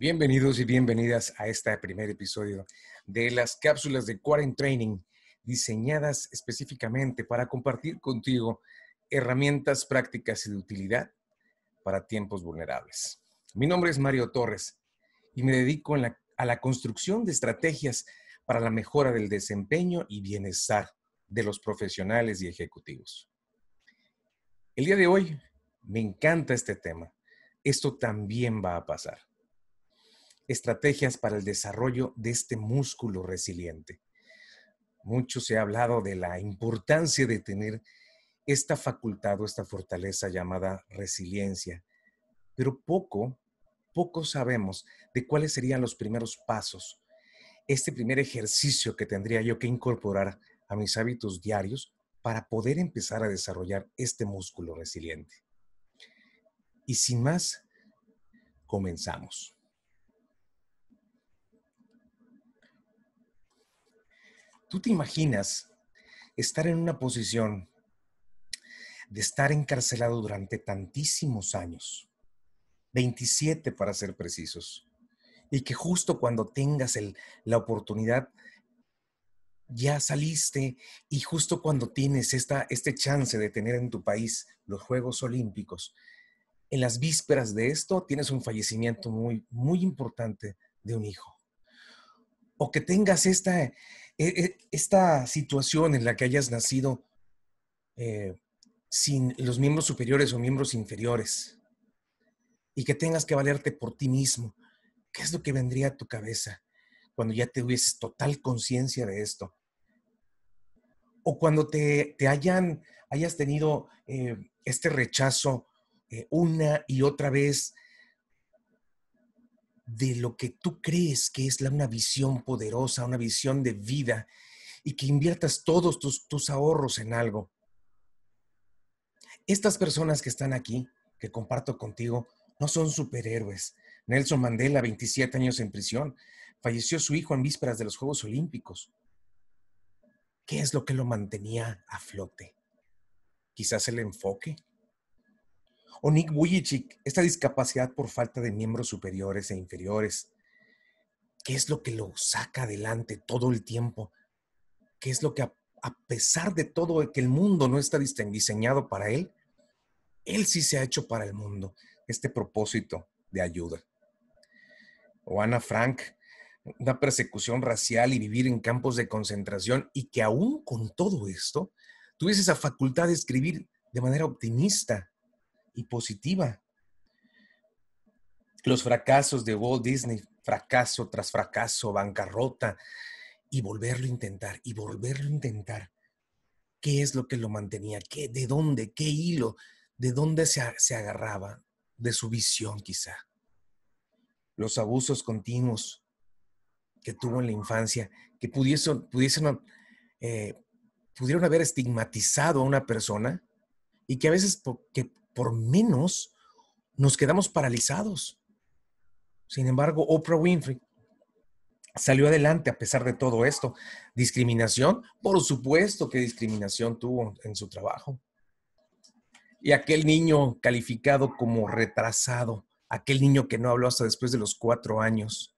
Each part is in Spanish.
Bienvenidos y bienvenidas a este primer episodio de las cápsulas de Quarent Training, diseñadas específicamente para compartir contigo herramientas prácticas y de utilidad para tiempos vulnerables. Mi nombre es Mario Torres y me dedico a la construcción de estrategias para la mejora del desempeño y bienestar de los profesionales y ejecutivos. El día de hoy me encanta este tema. Esto también va a pasar estrategias para el desarrollo de este músculo resiliente. Mucho se ha hablado de la importancia de tener esta facultad o esta fortaleza llamada resiliencia, pero poco, poco sabemos de cuáles serían los primeros pasos, este primer ejercicio que tendría yo que incorporar a mis hábitos diarios para poder empezar a desarrollar este músculo resiliente. Y sin más, comenzamos. ¿Tú te imaginas estar en una posición de estar encarcelado durante tantísimos años, 27 para ser precisos, y que justo cuando tengas la oportunidad, ya saliste y justo cuando tienes esta, este chance de tener en tu país los Juegos Olímpicos, en las vísperas de esto tienes un fallecimiento muy, muy importante de un hijo. O que tengas esta, e, e, esta situación en la que hayas nacido eh, sin los miembros superiores o miembros inferiores y que tengas que valerte por ti mismo, ¿qué es lo que vendría a tu cabeza cuando ya te hubieses total conciencia de esto? O cuando te, hayan, hayas tenido eh, este rechazo eh, una y otra vez de lo que tú crees que es una visión poderosa, una visión de vida y que inviertas todos tus, ahorros en algo. Estas personas que están aquí, que comparto contigo, no son superhéroes. Nelson Mandela, 27 años en prisión, falleció su hijo en vísperas de los Juegos Olímpicos. ¿Qué es lo que lo mantenía a flote? Quizás el enfoque, o Nick Vujicic, esta discapacidad por falta de miembros superiores e inferiores. ¿Qué es lo que lo saca adelante todo el tiempo? ¿Qué es lo que a, pesar de todo que el mundo no está diseñado para él, él sí se ha hecho para el mundo este propósito de ayuda? O Ana Frank, una persecución racial y vivir en campos de concentración y que aún con todo esto tuviese esa facultad de escribir de manera optimista y positiva. Los fracasos de Walt Disney, fracaso tras fracaso, bancarrota, y volverlo a intentar, y volverlo a intentar. ¿Qué es lo que lo mantenía? ¿Qué, ¿De dónde? ¿Qué hilo? ¿De dónde se, se agarraba? De su visión quizá. Los abusos continuos que tuvo en la infancia, que pudiesen, eh, pudieron haber estigmatizado a una persona y que a veces que por menos nos quedamos paralizados. Sin embargo, Oprah Winfrey salió adelante a pesar de todo esto. Discriminación, por supuesto que discriminación tuvo en su trabajo. Y aquel niño calificado como retrasado, aquel niño que no habló hasta después de los cuatro años,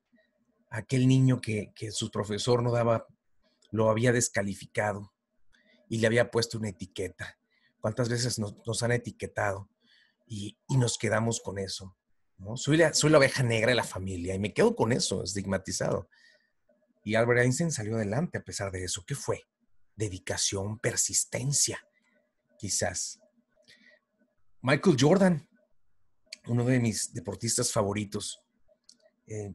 aquel niño que, que su profesor no daba, lo había descalificado y le había puesto una etiqueta. ¿Cuántas veces nos, han etiquetado y, nos quedamos con eso? Soy, la, soy la oveja negra de la familia y me quedo con eso, estigmatizado. Y Albert Einstein salió adelante a pesar de eso. ¿Qué fue? Dedicación, persistencia, quizás. Michael Jordan, uno de mis deportistas favoritos. Eh,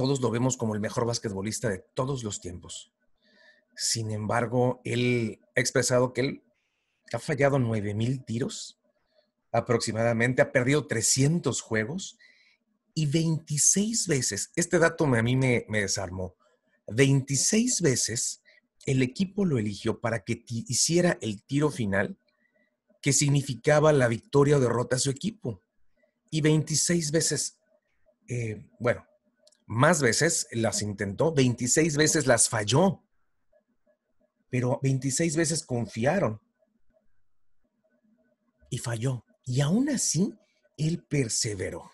todos lo vemos como el mejor basquetbolista de todos los tiempos. Sin embargo, él ha expresado que él ha fallado 9000 tiros aproximadamente, ha perdido 300 juegos y 26 veces, este dato a mí me, desarmó, 26 veces el equipo lo eligió para que hiciera el tiro final que significaba la victoria o derrota a su equipo. Y 26 veces, eh, bueno, más veces las intentó, 26 veces las falló. pero 26 veces confiaron y falló. Y aún así, él perseveró.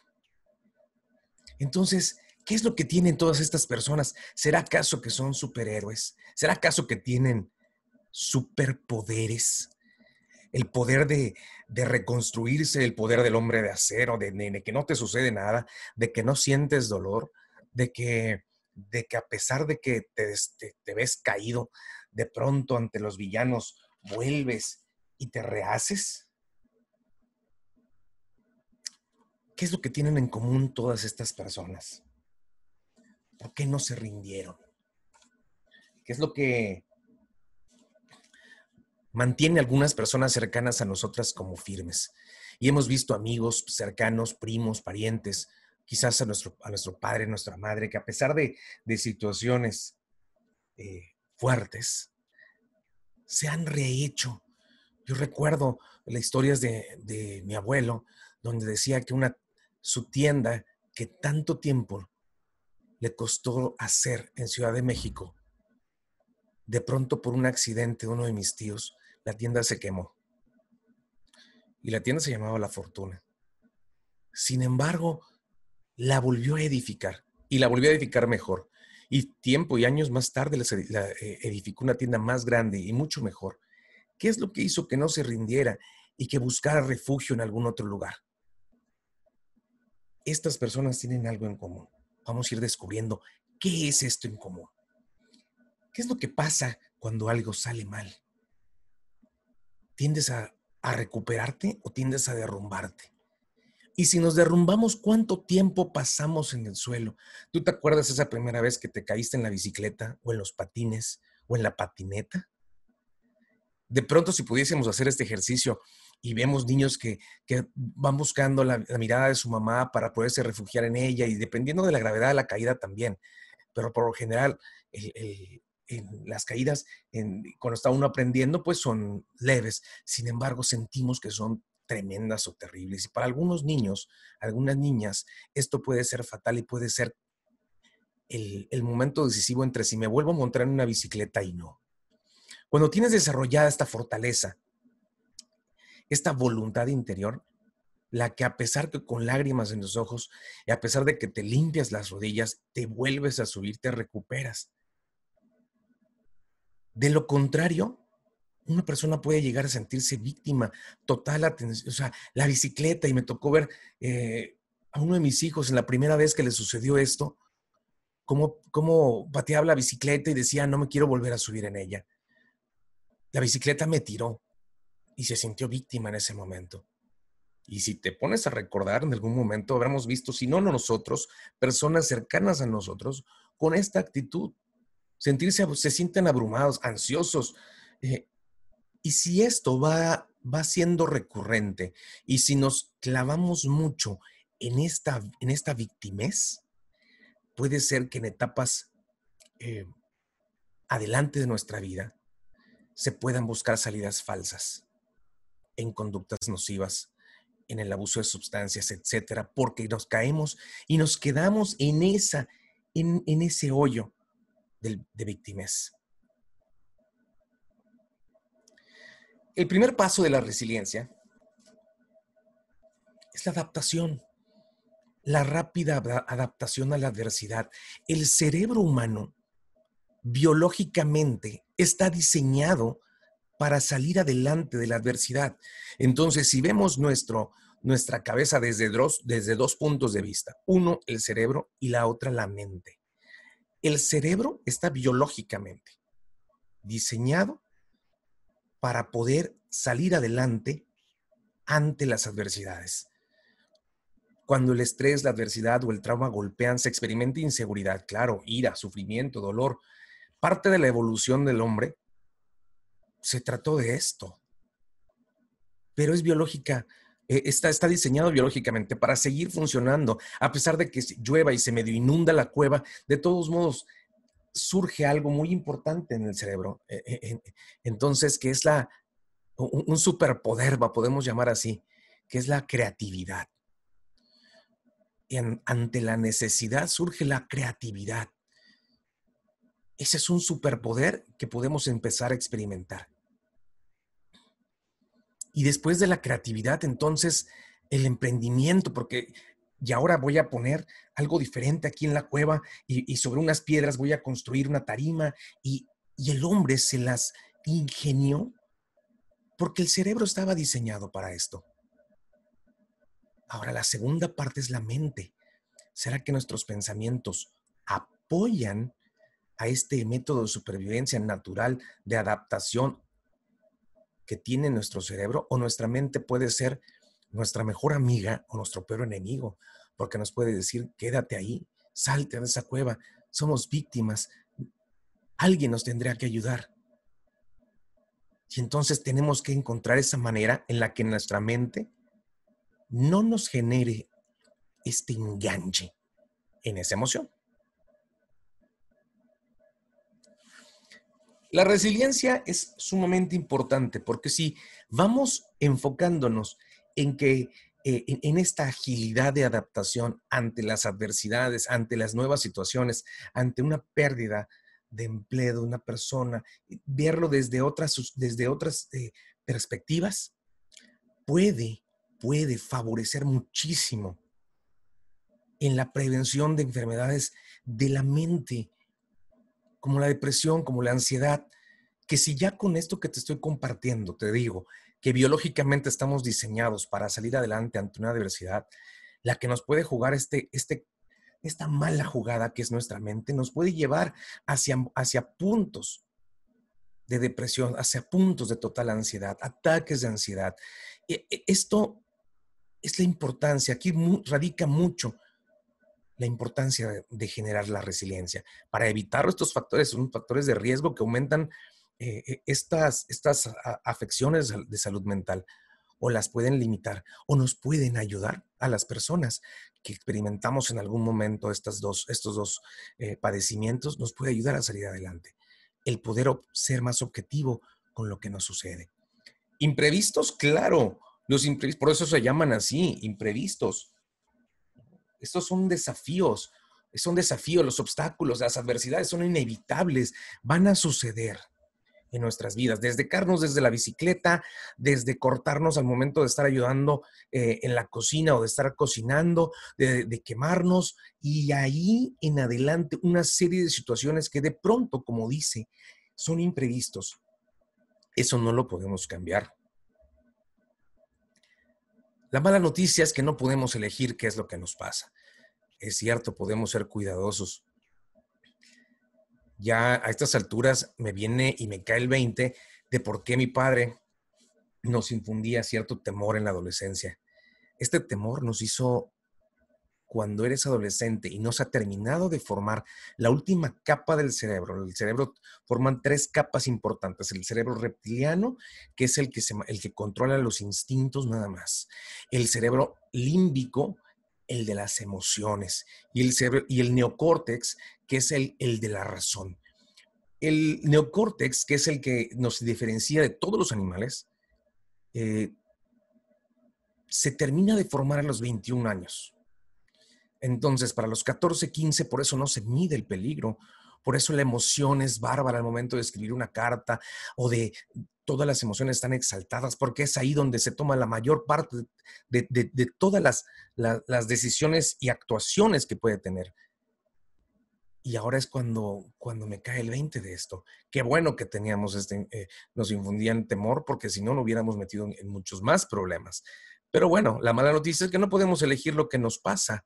Entonces, ¿qué es lo que tienen todas estas personas? ¿Será acaso que son superhéroes? ¿Será acaso que tienen superpoderes? El poder de, reconstruirse, el poder del hombre de acero, de, que no te sucede nada, de que no sientes dolor, de que, de que a pesar de que te, ves caído, de pronto ante los villanos vuelves y te rehaces. ¿Qué es lo que tienen en común todas estas personas? ¿Por qué no se rindieron? ¿Qué es lo que mantiene algunas personas cercanas a nosotras como firmes? Y hemos visto amigos cercanos, primos, parientes, quizás a nuestro, padre, nuestra madre, que a pesar de, situaciones eh, fuertes, se han rehecho. Yo recuerdo las historias de, de mi abuelo, donde decía que una su tienda que tanto tiempo le costó hacer en Ciudad de México, de pronto por un accidente de uno de mis tíos, la tienda se quemó. Y la tienda se llamaba La Fortuna. Sin embargo, la volvió a edificar y la volvió a edificar mejor. Y tiempo y años más tarde la eh, edificó una tienda más grande y mucho mejor. ¿Qué es lo que hizo que no se rindiera y que buscara refugio en algún otro lugar? estas personas tienen algo en común. Vamos a ir descubriendo qué es esto en común. ¿Qué es lo que pasa cuando algo sale mal? ¿Tiendes a, recuperarte o tiendes a derrumbarte? Y si nos derrumbamos, ¿cuánto tiempo pasamos en el suelo? ¿Tú te acuerdas esa primera vez que te caíste en la bicicleta o en los patines o en la patineta? De pronto, si pudiésemos hacer este ejercicio, y vemos niños que, van buscando la, mirada de su mamá para poderse refugiar en ella y dependiendo de la gravedad de la caída también. Pero por lo general, las caídas, cuando está uno aprendiendo, pues son leves. Sin embargo, sentimos que son tremendas o terribles. Y para algunos niños, algunas niñas, esto puede ser fatal y puede ser el, el momento decisivo entre si me vuelvo a montar en una bicicleta y no. Cuando tienes desarrollada esta fortaleza, esta voluntad interior, la que a pesar que con lágrimas en los ojos y a pesar de que te limpias las rodillas, te vuelves a subir, te recuperas. De lo contrario, una persona puede llegar a sentirse víctima, total atención, o sea, la bicicleta, y me tocó ver eh, a uno de mis hijos en la primera vez que le sucedió esto, cómo, cómo pateaba la bicicleta y decía, no me quiero volver a subir en ella. La bicicleta me tiró, y se sintió víctima en ese momento. Y si te pones a recordar, en algún momento habremos visto, si no nosotros, personas cercanas a nosotros con esta actitud. Sentirse, se sienten abrumados, ansiosos. Eh, y si esto va, va siendo recurrente y si nos clavamos mucho en esta, en esta victimez, puede ser que en etapas eh, adelante de nuestra vida se puedan buscar salidas falsas en conductas nocivas, en el abuso de sustancias, etcétera, porque nos caemos y nos quedamos en, esa, en, ese hoyo de víctimas. El primer paso de la resiliencia es la adaptación, la rápida adaptación a la adversidad. El cerebro humano biológicamente está diseñado para salir adelante de la adversidad. Entonces, si vemos nuestro, nuestra cabeza desde dos, desde dos puntos de vista, uno el cerebro y la otra la mente. El cerebro está biológicamente diseñado para poder salir adelante ante las adversidades. Cuando el estrés, la adversidad o el trauma golpean, se experimenta inseguridad, claro, ira, sufrimiento, dolor. Parte de la evolución del hombre se trató de esto. Pero es biológica, eh, está, está diseñado biológicamente para seguir funcionando, a pesar de que llueva y se medio inunda la cueva, de todos modos surge algo muy importante en el cerebro. Eh, eh, entonces, que es la, un superpoder, podemos llamar así, que es la creatividad. Y ante la necesidad surge la creatividad. Ese es un superpoder que podemos empezar a experimentar. Y después de la creatividad, entonces, el emprendimiento, porque y ahora voy a poner algo diferente aquí en la cueva y, sobre unas piedras voy a construir una tarima y, y el hombre se las ingenió porque el cerebro estaba diseñado para esto. Ahora, la segunda parte es la mente. ¿Será que nuestros pensamientos apoyan a este método de supervivencia natural de adaptación que tiene nuestro cerebro o nuestra mente puede ser nuestra mejor amiga o nuestro peor enemigo, porque nos puede decir, quédate ahí, salte de esa cueva, somos víctimas, alguien nos tendría que ayudar. Y entonces tenemos que encontrar esa manera en la que nuestra mente no nos genere este enganche en esa emoción. La resiliencia es sumamente importante porque si vamos enfocándonos en que eh, en, esta agilidad de adaptación ante las adversidades, ante las nuevas situaciones, ante una pérdida de empleo de una persona, verlo desde otras, desde otras eh, perspectivas, puede, puede favorecer muchísimo en la prevención de enfermedades de la mente, como la depresión, como la ansiedad, que si ya con esto que te estoy compartiendo, te digo, que biológicamente estamos diseñados para salir adelante ante una adversidad, la que nos puede jugar este, este, esta mala jugada que es nuestra mente, nos puede llevar hacia, hacia puntos de depresión, hacia puntos de total ansiedad, ataques de ansiedad. E, e, esto es la importancia, aquí radica mucho la importancia de generar la resiliencia para evitar estos factores, son factores de riesgo que aumentan eh, eh, estas, estas afecciones de salud mental o las pueden limitar o nos pueden ayudar a las personas que experimentamos en algún momento estas dos, estos dos eh, padecimientos, nos puede ayudar a salir adelante. El poder ser más objetivo con lo que nos sucede. Imprevistos, claro, los imprevistos, por eso se llaman así, imprevistos. Estos son desafíos, son desafíos, los obstáculos, las adversidades son inevitables, van a suceder en nuestras vidas, desde carnos desde la bicicleta, desde cortarnos al momento de estar ayudando eh, en la cocina o de estar cocinando, de, quemarnos y ahí en adelante una serie de situaciones que de pronto, como dice, son imprevistos. Eso no lo podemos cambiar. La mala noticia es que no podemos elegir qué es lo que nos pasa. Es cierto, podemos ser cuidadosos, ya a estas alturas me viene y me cae el 20 de por qué mi padre nos infundía cierto temor en la adolescencia. Este temor nos hizo, cuando eres adolescente y no se ha terminado de formar la última capa del cerebro, el cerebro forman tres capas importantes, el cerebro reptiliano, que es el que, el que controla los instintos nada más, el cerebro límbico, el de las emociones, y el, cerebro, y el neocórtex, que es el, el de la razón. El neocórtex, que es el que nos diferencia de todos los animales, eh, se termina de formar a los 21 años. Entonces, para los 14, 15, por eso no se mide el peligro, por eso la emoción es bárbara al momento de escribir una carta o de todas las emociones están exaltadas, porque es ahí donde se toma la mayor parte de, todas las, decisiones y actuaciones que puede tener. Y ahora es cuando, cuando me cae el 20 de esto. Qué bueno que teníamos este, eh, nos infundían temor, porque si no, no hubiéramos metido en, muchos más problemas. Pero bueno, la mala noticia es que no podemos elegir lo que nos pasa.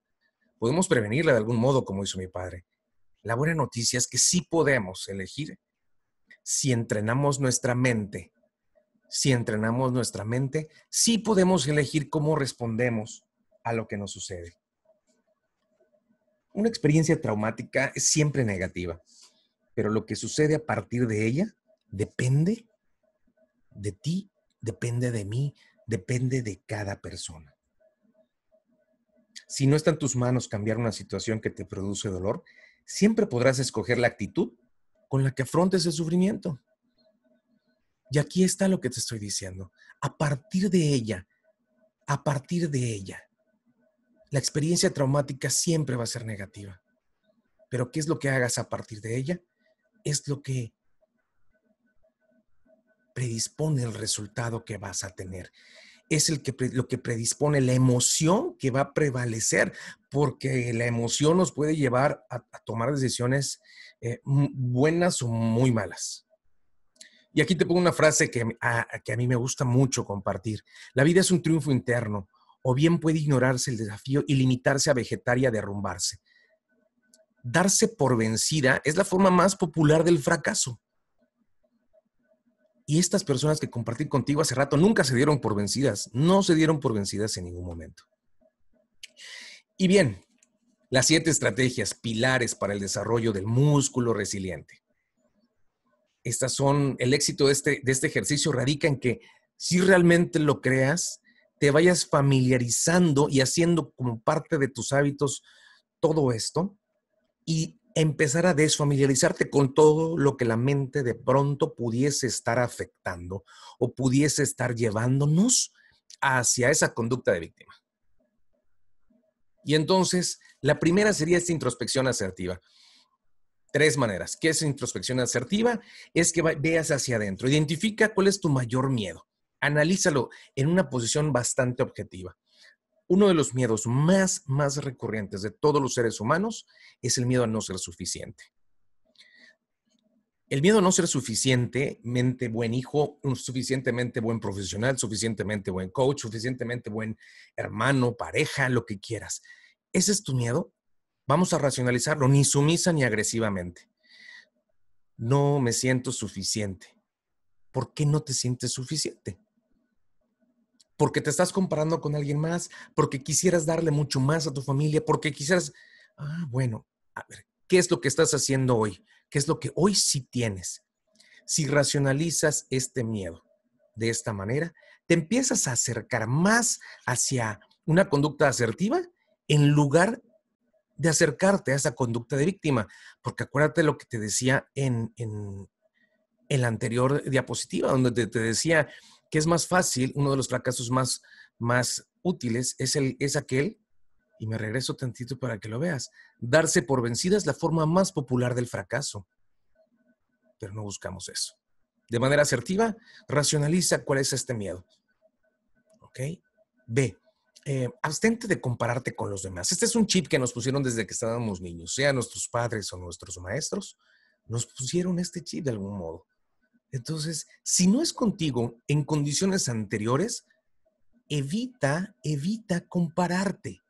Podemos prevenirla de algún modo, como hizo mi padre. La buena noticia es que sí podemos elegir si entrenamos nuestra mente. Si entrenamos nuestra mente, sí podemos elegir cómo respondemos a lo que nos sucede. Una experiencia traumática es siempre negativa, pero lo que sucede a partir de ella depende de ti, depende de mí, depende de cada persona. Si no está en tus manos cambiar una situación que te produce dolor, siempre podrás escoger la actitud con la que afrontes el sufrimiento. Y aquí está lo que te estoy diciendo. A partir de ella, a partir de ella, la experiencia traumática siempre va a ser negativa. Pero ¿qué es lo que hagas a partir de ella? es lo que predispone el resultado que vas a tener. Es el que, lo que predispone la emoción que va a prevalecer, porque la emoción nos puede llevar a, tomar decisiones eh, buenas o muy malas. Y aquí te pongo una frase que que a mí me gusta mucho compartir. La vida es un triunfo interno, o bien puede ignorarse el desafío y limitarse a vegetar y a derrumbarse. Darse por vencida es la forma más popular del fracaso. Y estas personas que compartí contigo hace rato nunca se dieron por vencidas, no se dieron por vencidas en ningún momento. Y bien, las siete estrategias pilares para el desarrollo del músculo resiliente. Estas son, el éxito de este, de este ejercicio radica en que si realmente lo creas, te vayas familiarizando y haciendo como parte de tus hábitos todo esto y empezar a desfamiliarizarte con todo lo que la mente de pronto pudiese estar afectando o pudiese estar llevándonos hacia esa conducta de víctima. Y entonces, la primera sería esta introspección asertiva. Tres maneras. ¿Qué es introspección asertiva? Es que veas hacia adentro. Identifica cuál es tu mayor miedo. Analízalo en una posición bastante objetiva uno de los miedos más, más recurrentes de todos los seres humanos es el miedo a no ser suficiente. El miedo a no ser suficientemente buen hijo, suficientemente buen profesional, suficientemente buen coach, suficientemente buen hermano, pareja, lo que quieras. ¿Ese es tu miedo? Vamos a racionalizarlo, ni sumisa ni agresivamente. No me siento suficiente. ¿Por qué no te sientes suficiente? Porque te estás comparando con alguien más, porque quisieras darle mucho más a tu familia, porque quisieras, ah, bueno, a ver, ¿qué es lo que estás haciendo hoy? ¿Qué es lo que hoy sí tienes? Si racionalizas este miedo de esta manera, te empiezas a acercar más hacia una conducta asertiva en lugar de acercarte a esa conducta de víctima. Porque acuérdate lo que te decía en, en, la anterior diapositiva, donde te decía, que es más fácil, uno de los fracasos más, más útiles es, el, es aquel, y me regreso tantito para que lo veas, darse por vencida es la forma más popular del fracaso, pero no buscamos eso. De manera asertiva, racionaliza cuál es este miedo. ¿Ok? B. Eh, abstente de compararte con los demás. Este es un chip que nos pusieron desde que estábamos niños, sea nuestros padres o nuestros maestros, nos pusieron este chip de algún modo. Entonces, si no es contigo en condiciones anteriores, evita, evita compararte.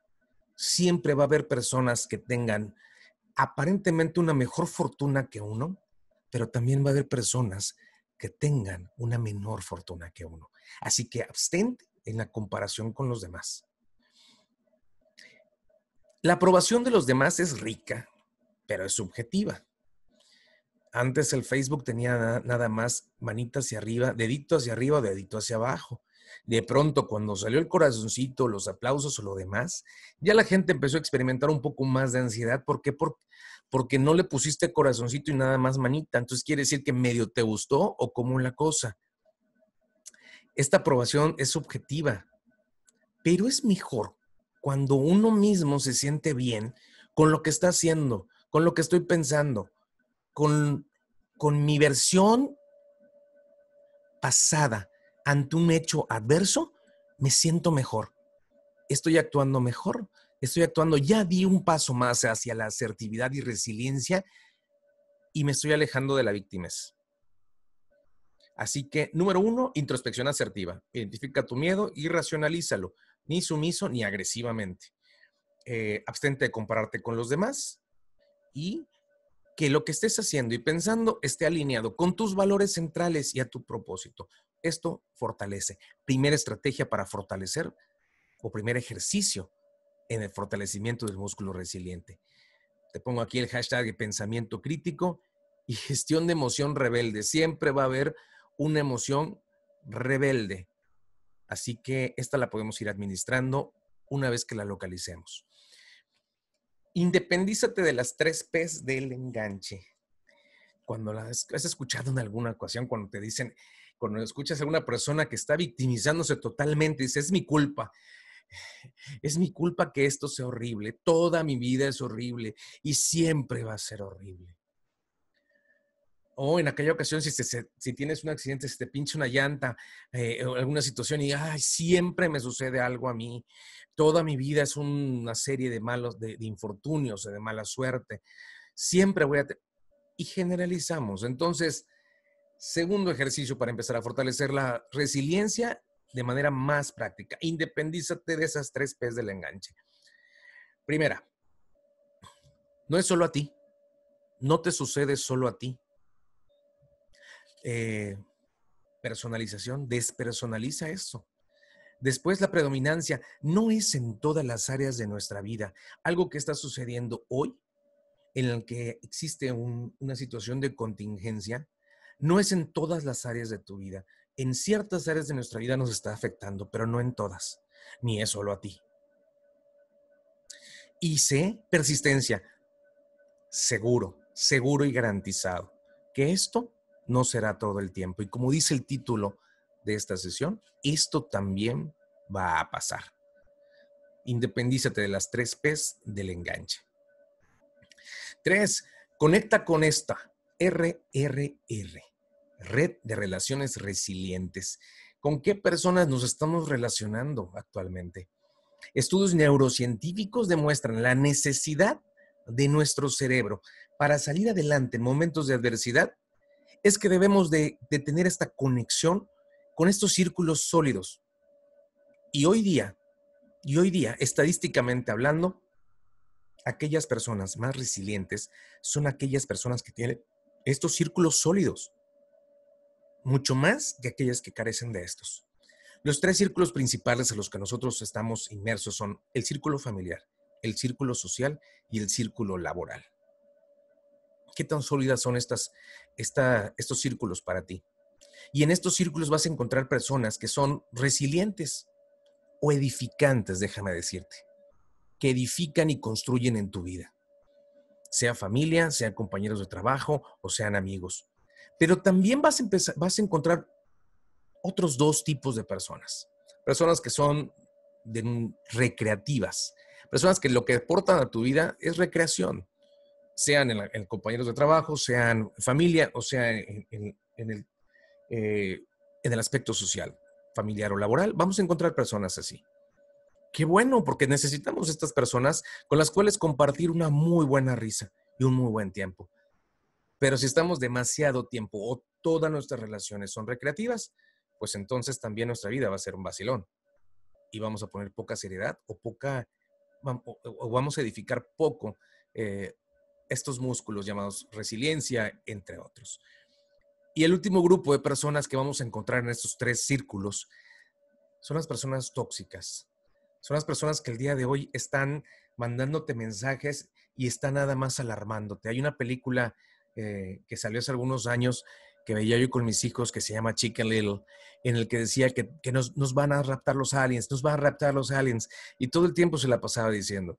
Siempre va a haber personas que tengan aparentemente una mejor fortuna que uno, pero también va a haber personas que tengan una menor fortuna que uno. Así que abstente en la comparación con los demás. La aprobación de los demás es rica, pero es subjetiva. Antes el Facebook tenía nada más manita hacia arriba, dedito hacia arriba, dedito hacia abajo. De pronto, cuando salió el corazoncito, los aplausos o lo demás, ya la gente empezó a experimentar un poco más de ansiedad. ¿Por qué? Porque no le pusiste corazoncito y nada más manita. Entonces quiere decir que medio te gustó o como la cosa. Esta aprobación es subjetiva, pero es mejor cuando uno mismo se siente bien con lo que está haciendo, con lo que estoy pensando, con, con mi versión pasada ante un hecho adverso, me siento mejor. Estoy actuando mejor, estoy actuando, ya di un paso más hacia la asertividad y resiliencia y me estoy alejando de la víctima. Así que, número uno, introspección asertiva. Identifica tu miedo y racionalízalo, ni sumiso ni agresivamente. Eh, abstente de compararte con los demás y que lo que estés haciendo y pensando esté alineado con tus valores centrales y a tu propósito. Esto fortalece. Primera estrategia para fortalecer o primer ejercicio en el fortalecimiento del músculo resiliente. Te pongo aquí el hashtag de pensamiento crítico y gestión de emoción rebelde. Siempre va a haber una emoción rebelde. Así que esta la podemos ir administrando una vez que la localicemos. Independízate de las tres P's del enganche. Cuando las has escuchado en alguna ocasión, cuando te dicen, cuando escuchas a una persona que está victimizándose totalmente, dice, es mi culpa. Es mi culpa que esto sea horrible. Toda mi vida es horrible y siempre va a ser horrible. O en aquella ocasión, si, si tienes un accidente, si te pincha una llanta eh, alguna situación y, ay, siempre me sucede algo a mí. Toda mi vida es una serie de malos, de, de infortunios, de mala suerte. Siempre voy a... Y generalizamos. Entonces, segundo ejercicio para empezar a fortalecer la resiliencia de manera más práctica. Independízate de esas tres P's del enganche. Primera, no es solo a ti. No te sucede solo a ti eh, personalización, despersonaliza eso. Después la predominancia no es en todas las áreas de nuestra vida. Algo que está sucediendo hoy, en el que existe una situación de contingencia, no es en todas las áreas de tu vida. En ciertas áreas de nuestra vida nos está afectando, pero no en todas, ni es solo a ti. Y sé persistencia, seguro, seguro y garantizado, que esto no será todo el tiempo. Y como dice el título de esta sesión, esto también va a pasar. Independízate de las tres P's del enganche. Tres, conecta con esta RRR, Red de Relaciones Resilientes. ¿Con qué personas nos estamos relacionando actualmente? Estudios neurocientíficos demuestran la necesidad de nuestro cerebro para salir adelante en momentos de adversidad es que debemos de, tener esta conexión con estos círculos sólidos. Y hoy día, y hoy día, estadísticamente hablando, aquellas personas más resilientes son aquellas personas que tienen estos círculos sólidos, mucho más que aquellas que carecen de estos. Los tres círculos principales en los que nosotros estamos inmersos son el círculo familiar, el círculo social y el círculo laboral. ¿Qué tan sólidas son estas, estos círculos para ti? Y en estos círculos vas a encontrar personas que son resilientes o edificantes, déjame decirte, que edifican y construyen en tu vida. Sea familia, sean compañeros de trabajo o sean amigos. Pero también vas a, empezar, vas a encontrar otros dos tipos de personas. Personas que son recreativas. Personas que lo que aportan a tu vida es recreación sean en, compañeros de trabajo, sean familia o sea en, el, eh, en el aspecto social, familiar o laboral, vamos a encontrar personas así. Qué bueno, porque necesitamos estas personas con las cuales compartir una muy buena risa y un muy buen tiempo. Pero si estamos demasiado tiempo o todas nuestras relaciones son recreativas, pues entonces también nuestra vida va a ser un vacilón y vamos a poner poca seriedad o poca, o, vamos a edificar poco eh, estos músculos llamados resiliencia, entre otros. Y el último grupo de personas que vamos a encontrar en estos tres círculos son las personas tóxicas. Son las personas que el día de hoy están mandándote mensajes y están nada más alarmándote. Hay una película eh, que salió hace algunos años que veía yo con mis hijos que se llama Chicken Little, en el que decía que, nos, nos, van a raptar los aliens, nos van a raptar los aliens. Y todo el tiempo se la pasaba diciendo,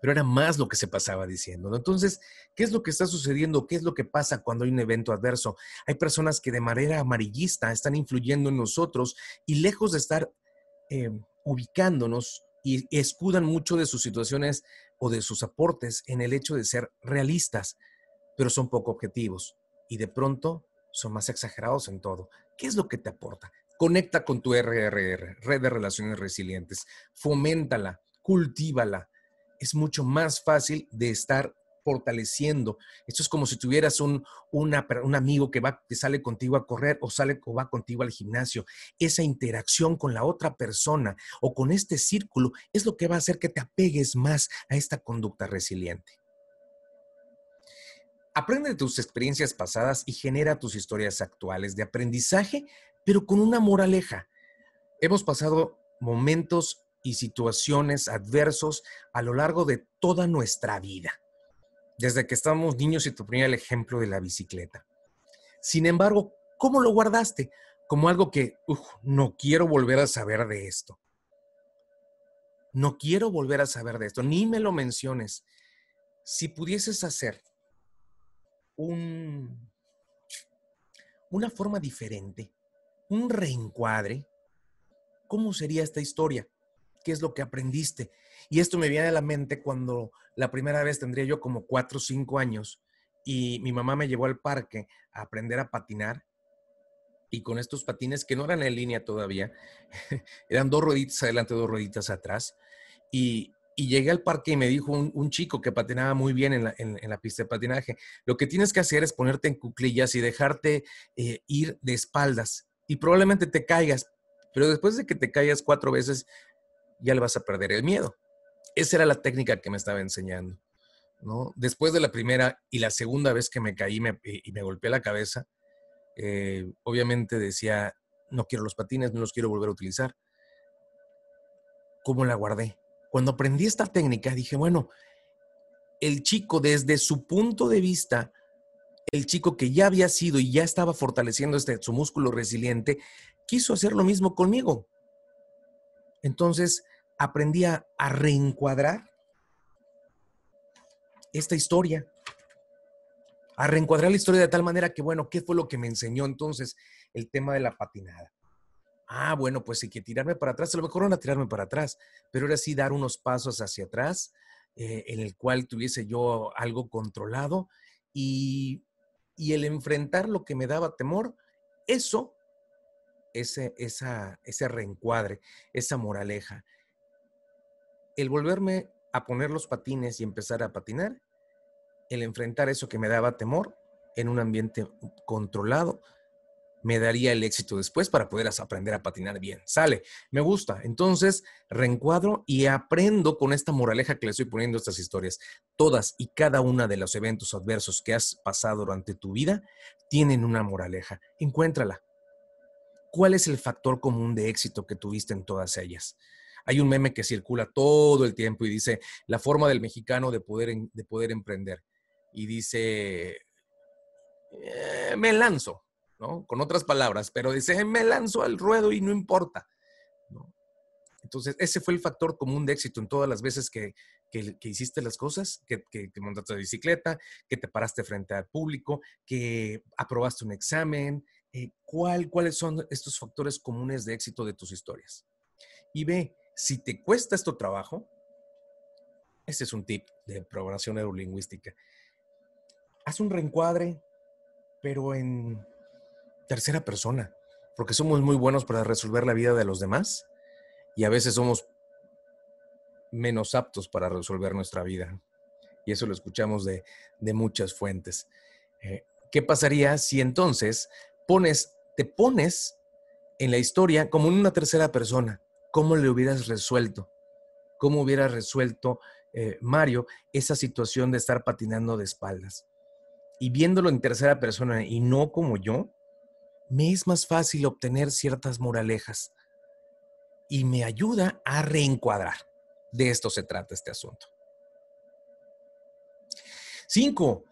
pero era más lo que se pasaba diciendo. Entonces, ¿qué es lo que está sucediendo? ¿Qué es lo que pasa cuando hay un evento adverso? Hay personas que de manera amarillista están influyendo en nosotros y lejos de estar eh, ubicándonos y escudan mucho de sus situaciones o de sus aportes en el hecho de ser realistas, pero son poco objetivos y de pronto son más exagerados en todo. ¿Qué es lo que te aporta? Conecta con tu RRR, Red de Relaciones Resilientes, foméntala, cultívala, es mucho más fácil de estar fortaleciendo. Esto es como si tuvieras un, un amigo que, va, que sale contigo a correr o sale o va contigo al gimnasio. Esa interacción con la otra persona o con este círculo es lo que va a hacer que te apegues más a esta conducta resiliente. Aprende de tus experiencias pasadas y genera tus historias actuales de aprendizaje, pero con una moraleja. Hemos pasado momentos y situaciones adversos a lo largo de toda nuestra vida, desde que estábamos niños y te ponía el ejemplo de la bicicleta. Sin embargo, ¿cómo lo guardaste? Como algo que, no quiero volver a saber de esto. No quiero volver a saber de esto, ni me lo menciones. Si pudieses hacer un, una forma diferente, un reencuadre, ¿cómo sería esta historia? ¿Qué es lo que aprendiste? Y esto me viene a la mente cuando la primera vez tendría yo como cuatro o cinco años y mi mamá me llevó al parque a aprender a patinar y con estos patines que no eran en línea todavía, eran dos rueditas adelante, dos rueditas atrás. Y, llegué al parque y me dijo un, chico que patinaba muy bien en la, pista de patinaje, lo que tienes que hacer es ponerte en cuclillas y dejarte eh, ir de espaldas y probablemente te caigas, pero después de que te caigas cuatro veces ya le vas a perder el miedo. Esa era la técnica que me estaba enseñando. ¿no? Después de la primera y la segunda vez que me caí y me golpeé la cabeza, eh, obviamente decía, no quiero los patines, no los quiero volver a utilizar. ¿Cómo la guardé? Cuando aprendí esta técnica, dije, bueno, el chico desde su punto de vista, el chico que ya había sido y ya estaba fortaleciendo este, su músculo resiliente, quiso hacer lo mismo conmigo. Entonces aprendí a reencuadrar esta historia a reencuadrar la historia de tal manera que, bueno, ¿qué fue lo que me enseñó entonces el tema de la patinada? Ah, bueno, pues hay que tirarme para atrás, a lo mejor no a tirarme para atrás, pero era sí dar unos pasos hacia atrás eh, en el cual tuviese yo algo controlado y, y, el enfrentar lo que me daba temor, eso, ese, esa, ese reencuadre, esa moraleja, el volverme a poner los patines y empezar a patinar, el enfrentar eso que me daba temor en un ambiente controlado me daría el éxito después para poder aprender a patinar bien. Sale, me gusta. Entonces, reencuadro y aprendo con esta moraleja que le estoy poniendo estas historias. Todas y cada una de los eventos adversos que has pasado durante tu vida tienen una moraleja. Encuéntrala. ¿Cuál es el factor común de éxito que tuviste en todas ellas? Hay un meme que circula todo el tiempo y dice, la forma del mexicano de poder, de poder emprender y dice, eh, me lanzo, ¿no? Con otras palabras, pero dice, me lanzo al ruedo y no importa. Entonces, ese fue el factor común de éxito en todas las veces que, hiciste las cosas, que, que, montaste la bicicleta, que te paraste frente al público, que aprobaste un examen. Eh, ¿cuál, ¿Cuáles son estos factores comunes de éxito de tus historias? Y ve, si te cuesta esto trabajo, este es un tip de programación neurolingüística haz un reencuadre, pero en tercera persona, porque somos muy buenos para resolver la vida de los demás y a veces somos menos aptos para resolver nuestra vida. Y eso lo escuchamos de, muchas fuentes. Eh, ¿Qué pasaría si entonces pones, te pones en la historia como en una tercera persona? ¿Cómo le hubieras resuelto? ¿Cómo hubieras resuelto, eh, Mario, esa situación de estar patinando de espaldas? y viéndolo en tercera persona y no como yo, me es más fácil obtener ciertas moralejas y me ayuda a reencuadrar. De esto se trata este asunto. Cinco,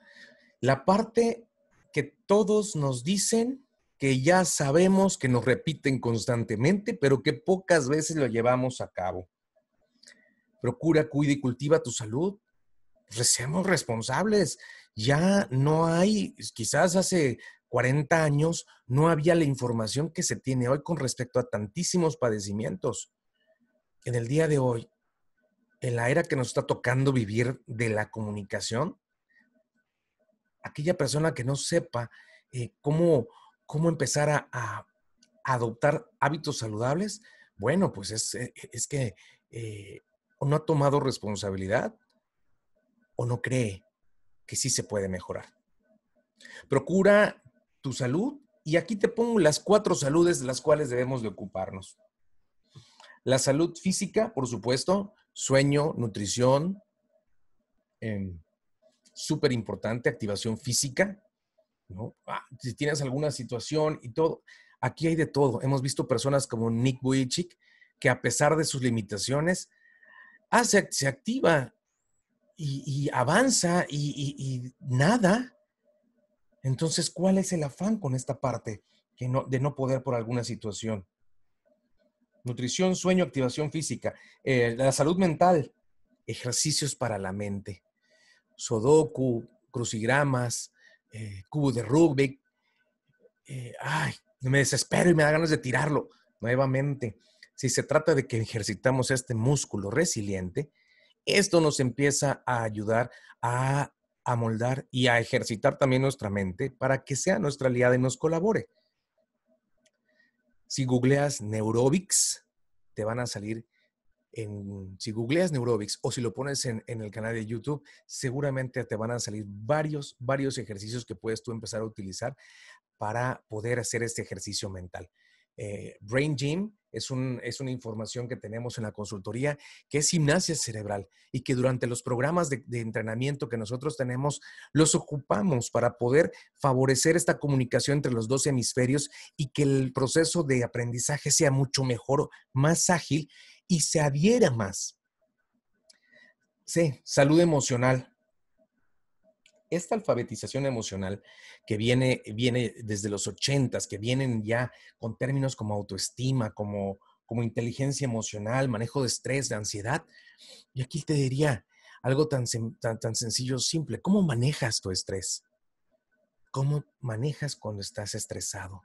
la parte que todos nos dicen que ya sabemos que nos repiten constantemente, pero que pocas veces lo llevamos a cabo. Procura, cuida y cultiva tu salud. Seamos responsables ya no hay, quizás hace 40 años no había la información que se tiene hoy con respecto a tantísimos padecimientos. En el día de hoy, en la era que nos está tocando vivir de la comunicación, aquella persona que no sepa eh, cómo, cómo empezar a, adoptar hábitos saludables, bueno, pues es, eh, es que eh, o no ha tomado responsabilidad o no cree que sí se puede mejorar. Procura tu salud y aquí te pongo las cuatro saludes de las cuales debemos de ocuparnos. La salud física, por supuesto, sueño, nutrición, em, súper importante, activación física, ah, si tienes alguna situación y todo, aquí hay de todo. Hemos visto personas como Nick Vujicic, que a pesar de sus limitaciones, ah, se activa y, avanza y, nada. Entonces, ¿cuál es el afán con esta parte que no, de no poder por alguna situación? Nutrición, sueño, activación física, eh, la salud mental, ejercicios para la mente, sodoku, crucigramas, eh, cubo de rugby. Eh, ay, me desespero y me da ganas de tirarlo. Nuevamente, si se trata de que ejercitamos este músculo resiliente, esto nos empieza a ayudar a, a moldar y a ejercitar también nuestra mente para que sea nuestra aliada y nos colabore. Si googleas Neurobics, te van a salir en, si googleas Neurobics o si lo pones en, el canal de YouTube, seguramente te van a salir varios, varios ejercicios que puedes tú empezar a utilizar para poder hacer este ejercicio mental. Eh, Brain Gym es, una información que tenemos en la consultoría, que es gimnasia cerebral y que durante los programas de, de, entrenamiento que nosotros tenemos, los ocupamos para poder favorecer esta comunicación entre los dos hemisferios y que el proceso de aprendizaje sea mucho mejor, más ágil y se adhiera más. Sí, salud emocional esta alfabetización emocional que viene, viene desde los ochentas, que vienen ya con términos como autoestima, como, como inteligencia emocional, manejo de estrés, de ansiedad, y aquí te diría algo tan, tan, tan sencillo, simple, ¿cómo manejas tu estrés? ¿Cómo manejas cuando estás estresado?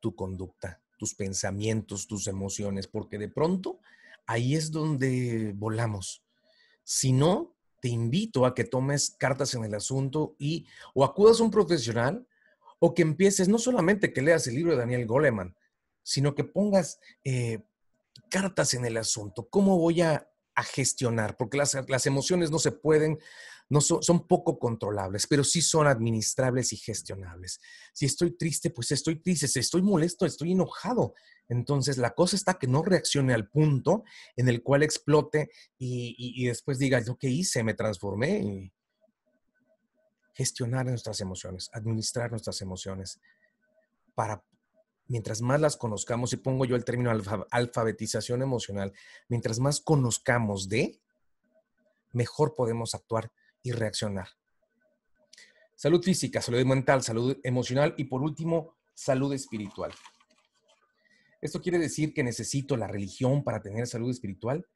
Tu conducta, tus pensamientos, tus emociones, porque de pronto ahí es donde volamos. Si no, te invito a que tomes cartas en el asunto y o acudas a un profesional o que empieces, no solamente que leas el libro de Daniel Goleman, sino que pongas eh, cartas en el asunto. ¿Cómo voy a, gestionar? Porque las, las, emociones no se pueden, no son, poco controlables, pero sí son administrables y gestionables. Si estoy triste, pues estoy triste. Si estoy molesto, estoy enojado. Entonces, la cosa está que no reaccione al punto en el cual explote y, después diga, yo qué hice, me transformé. gestionar nuestras emociones, administrar nuestras emociones para mientras más las conozcamos, y pongo yo el término alfabetización emocional, mientras más conozcamos de, mejor podemos actuar y reaccionar. Salud física, salud mental, salud emocional y por último, salud espiritual. ¿Esto quiere decir que necesito la religión para tener salud espiritual?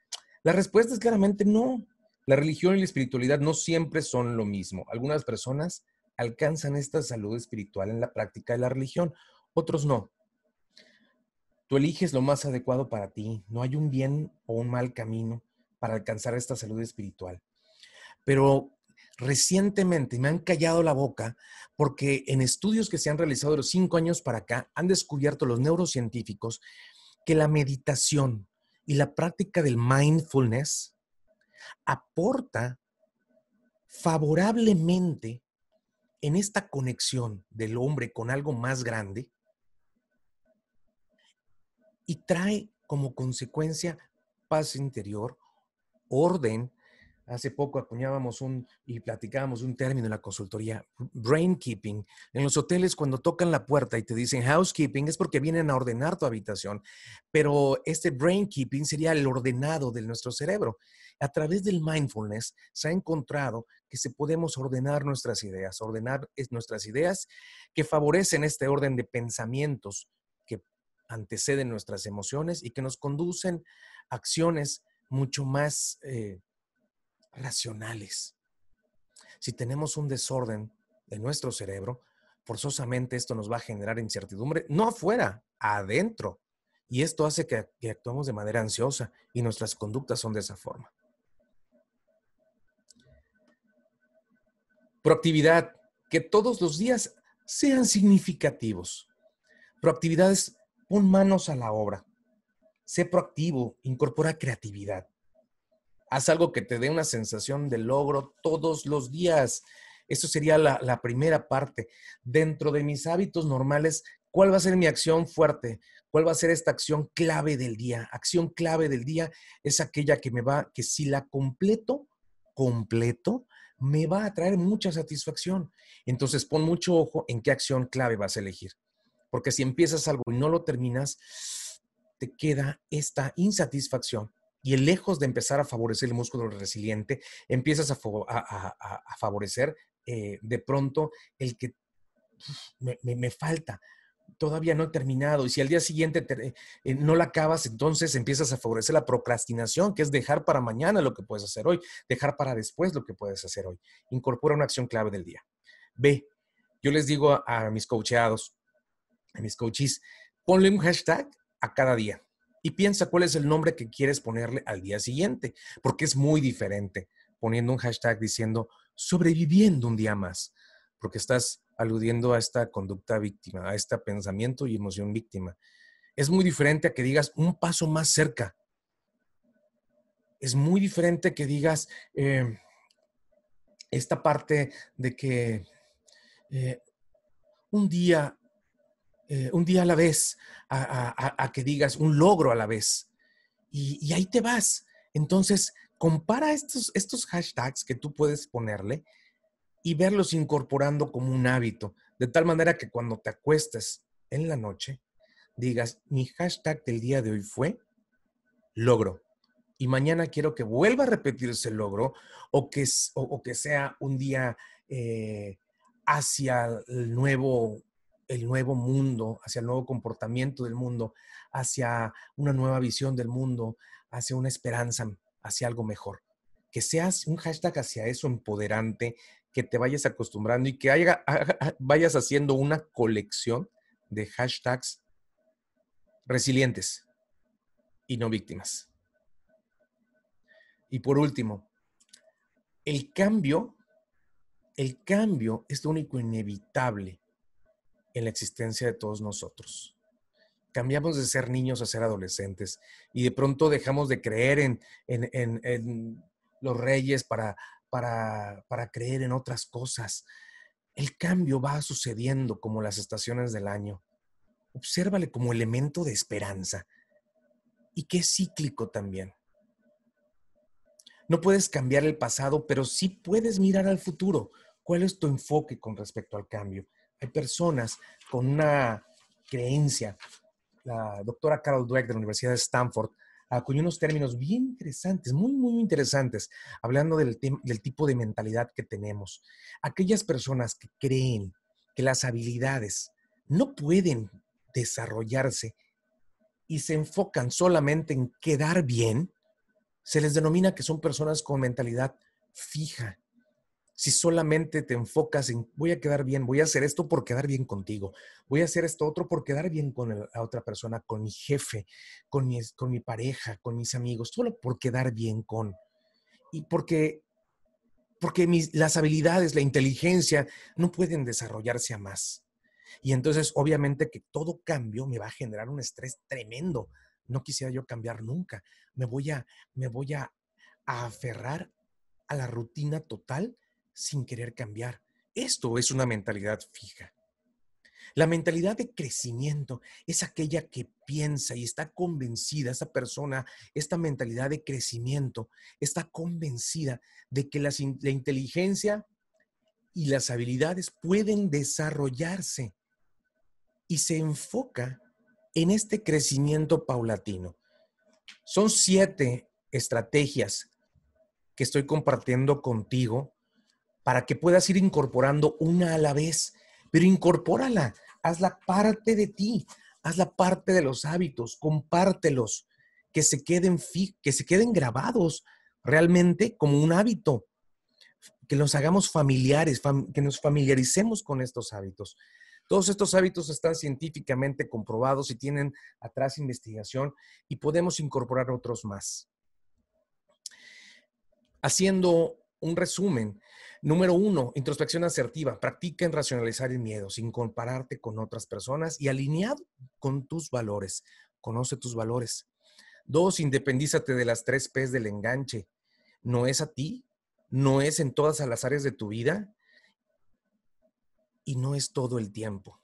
La respuesta es claramente no. La religión y la espiritualidad no siempre son lo mismo. Algunas personas alcanzan esta salud espiritual en la práctica de la religión, otros no. Tú eliges lo más adecuado para ti. No hay un bien o un mal camino para alcanzar esta salud espiritual. Pero recientemente me han callado la boca porque en estudios que se han realizado de los cinco años para acá han descubierto los neurocientíficos que la meditación y la práctica del mindfulness aporta favorablemente en esta conexión del hombre con algo más grande y trae como consecuencia paz interior, orden, Hace poco acuñábamos un y platicábamos un término en la consultoría, brain keeping. En los hoteles cuando tocan la puerta y te dicen housekeeping es porque vienen a ordenar tu habitación, pero este brain keeping sería el ordenado de nuestro cerebro. A través del mindfulness se ha encontrado que se podemos ordenar nuestras ideas, ordenar nuestras ideas que favorecen este orden de pensamientos anteceden nuestras emociones y que nos conducen a acciones mucho más eh, racionales. Si tenemos un desorden de nuestro cerebro, forzosamente esto nos va a generar incertidumbre, no afuera, adentro. Y esto hace que, que actuemos de manera ansiosa y nuestras conductas son de esa forma. Proactividad, que todos los días sean significativos. Proactividad es pon manos a la obra. Sé proactivo, incorpora creatividad. Haz algo que te dé una sensación de logro todos los días. Eso sería la, primera parte. Dentro de mis hábitos normales, ¿cuál va a ser mi acción fuerte? ¿Cuál va a ser esta acción clave del día? Acción clave del día es aquella que me va, que si la completo, completo, me va a traer mucha satisfacción. Entonces pon mucho ojo en qué acción clave vas a elegir. Porque si empiezas algo y no lo terminas, te queda esta insatisfacción y lejos de empezar a favorecer el músculo resiliente, empiezas a, favorecer eh, de pronto el que me, falta, todavía no he terminado. Y si al día siguiente eh, no la acabas, entonces empiezas a favorecer la procrastinación, que es dejar para mañana lo que puedes hacer hoy, dejar para después lo que puedes hacer hoy. Incorpora una acción clave del día. B, yo les digo a, a mis coacheados, a mis coaches, ponle un hashtag a cada día y piensa cuál es el nombre que quieres ponerle al día siguiente, porque es muy diferente. poniendo un hashtag diciendo sobreviviendo un día más, porque estás aludiendo a esta conducta víctima, a este pensamiento y emoción víctima. Es muy diferente a que digas un paso más cerca. Es muy diferente que digas eh, esta parte de que eh, un día, eh, un día a la vez, a, que digas un logro a la vez. Y, ahí te vas. Entonces, compara estos, estos hashtags que tú puedes ponerle y verlos incorporando como un hábito, de tal manera que cuando te acuestes en la noche, digas, mi hashtag del día de hoy fue logro. Y mañana quiero que vuelva a repetirse el logro o que, o, que sea un día eh, hacia el nuevo, el nuevo mundo, hacia el nuevo comportamiento del mundo, hacia una nueva visión del mundo, hacia una esperanza, hacia algo mejor. Que seas un hashtag hacia eso empoderante, que te vayas acostumbrando y que vayas haciendo una colección de hashtags resilientes y no víctimas. Y por último, el cambio, el cambio es lo único inevitable en la existencia de todos nosotros. Cambiamos de ser niños a ser adolescentes y de pronto dejamos de creer en, en los reyes para para, creer en otras cosas. El cambio va sucediendo como las estaciones del año. Obsérvale como elemento de esperanza y que es cíclico también. No puedes cambiar el pasado, pero sí puedes mirar al futuro. ¿Cuál es tu enfoque con respecto al cambio? Hay personas con una creencia. La doctora Carol Dweck de la Universidad de Stanford acuñó unos términos bien interesantes, muy, muy interesantes, hablando del, del tipo de mentalidad que tenemos. Aquellas personas que creen que las habilidades no pueden desarrollarse y se enfocan solamente en quedar bien, se les denomina que son personas con mentalidad fija, si solamente te enfocas en voy a quedar bien, voy a hacer esto por quedar bien contigo, voy a hacer esto otro por quedar bien con la otra persona, con mi jefe, con mi, con mi pareja, con mis amigos, solo por quedar bien con. Y porque, porque mis, las habilidades, la inteligencia no pueden desarrollarse a más. Y entonces, obviamente que todo cambio me va a generar un estrés tremendo. No quisiera yo cambiar nunca. Me voy a, me voy a, a aferrar a la rutina total sin querer cambiar. Esto es una mentalidad fija. La mentalidad de crecimiento es aquella que piensa y está convencida, esa persona, esta mentalidad de crecimiento, está convencida de que la, la inteligencia y las habilidades pueden desarrollarse y se enfoca en este crecimiento paulatino. Son siete estrategias que estoy compartiendo contigo para que puedas ir incorporando una a la vez, pero incorpórala, hazla parte de ti, hazla parte de los hábitos, compártelos, que se queden, que se queden grabados realmente como un hábito, que los hagamos familiares, que nos familiaricemos con estos hábitos. Todos estos hábitos están científicamente comprobados y tienen atrás investigación y podemos incorporar otros más. Haciendo un resumen, Número uno, introspección asertiva. Practica en racionalizar el miedo sin compararte con otras personas y alineado con tus valores. Conoce tus valores. Dos, independízate de las tres P's del enganche. No es a ti, no es en todas las áreas de tu vida y no es todo el tiempo.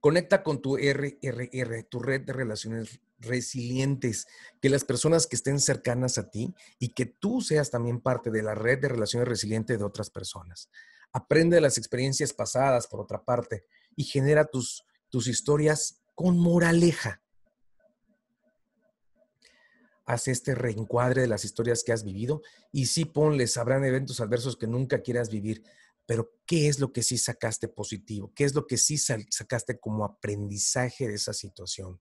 Conecta con tu RRR, tu red de relaciones resilientes, que las personas que estén cercanas a ti y que tú seas también parte de la red de relaciones resilientes de otras personas. Aprende de las experiencias pasadas, por otra parte, y genera tus, tus historias con moraleja. Haz este reencuadre de las historias que has vivido y sí ponles, habrán eventos adversos que nunca quieras vivir, pero ¿qué es lo que sí sacaste positivo? ¿Qué es lo que sí sacaste como aprendizaje de esa situación?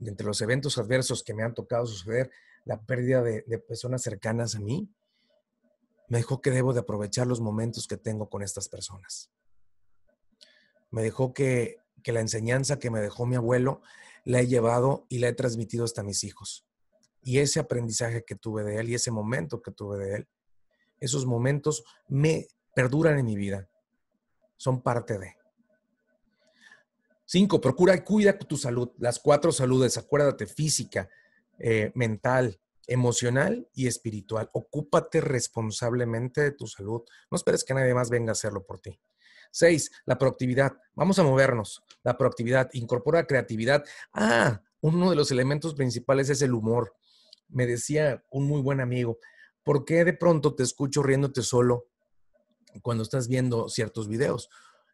Entre los eventos adversos que me han tocado suceder, la pérdida de, personas cercanas a mí, me dejó que debo de aprovechar los momentos que tengo con estas personas. Me dejó que, la enseñanza que me dejó mi abuelo la he llevado y la he transmitido hasta mis hijos. Y ese aprendizaje que tuve de él y ese momento que tuve de él, esos momentos me perduran en mi vida. Son parte de. Cinco, procura y cuida tu salud. Las cuatro saludes, acuérdate, física, eh, mental, emocional y espiritual. Ocúpate responsablemente de tu salud. No esperes que nadie más venga a hacerlo por ti. Seis, la proactividad. Vamos a movernos. La proactividad incorpora creatividad. Ah, uno de los elementos principales es el humor. Me decía un muy buen amigo, ¿por qué de pronto te escucho riéndote solo cuando estás viendo ciertos videos?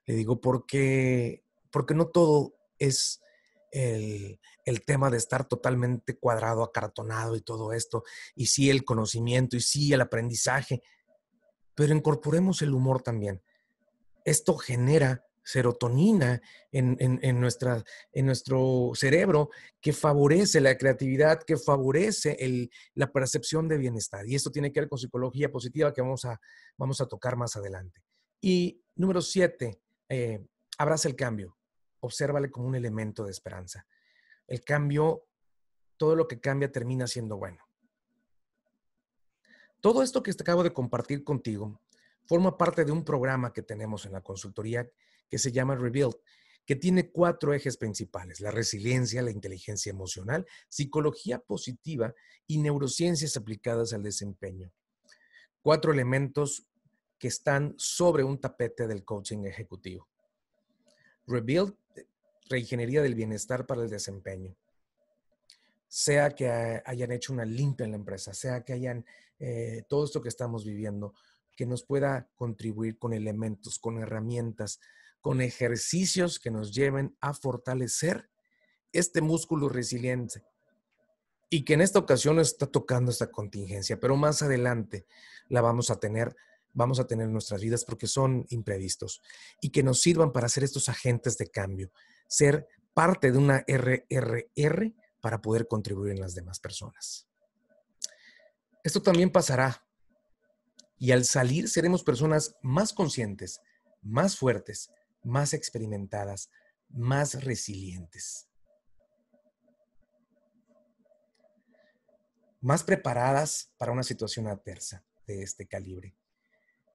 Le digo, porque, porque no todo es el, el, tema de estar totalmente cuadrado, acartonado y todo esto, y sí el conocimiento, y sí el aprendizaje, pero incorporemos el humor también. Esto genera serotonina en, nuestra, en nuestro cerebro que favorece la creatividad, que favorece la percepción de bienestar. Y esto tiene que ver con psicología positiva que vamos a, vamos a tocar más adelante. Y número siete, eh, abraza el cambio. Obsérvale como un elemento de esperanza. El cambio, todo lo que cambia termina siendo bueno. Todo esto que te acabo de compartir contigo forma parte de un programa que tenemos en la consultoría que se llama Rebuild, que tiene cuatro ejes principales, la resiliencia, la inteligencia emocional, psicología positiva y neurociencias aplicadas al desempeño. Cuatro elementos que están sobre un tapete del coaching ejecutivo. Rebuild, reingeniería del bienestar para el desempeño. Sea que hayan hecho una limpia en la empresa, sea que hayan eh, todo esto que estamos viviendo, que nos pueda contribuir con elementos, con herramientas, con ejercicios que nos lleven a fortalecer este músculo resiliente. Y que en esta ocasión está tocando esta contingencia, pero más adelante la vamos a tener, vamos a tener en nuestras vidas porque son imprevistos y que nos sirvan para ser estos agentes de cambio, ser parte de una RRR para poder contribuir en las demás personas. Esto también pasará y al salir seremos personas más conscientes, más fuertes, más experimentadas, más resilientes, más preparadas para una situación adversa de este calibre.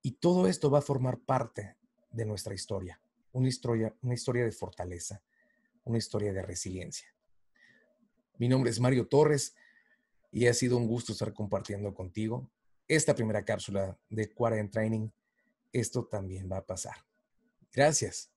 Y todo esto va a formar parte de nuestra historia, una historia, una historia de fortaleza, una historia de resiliencia. Mi nombre es Mario Torres y ha sido un gusto estar compartiendo contigo esta primera cápsula de Quarantine Training. Esto también va a pasar. Gracias.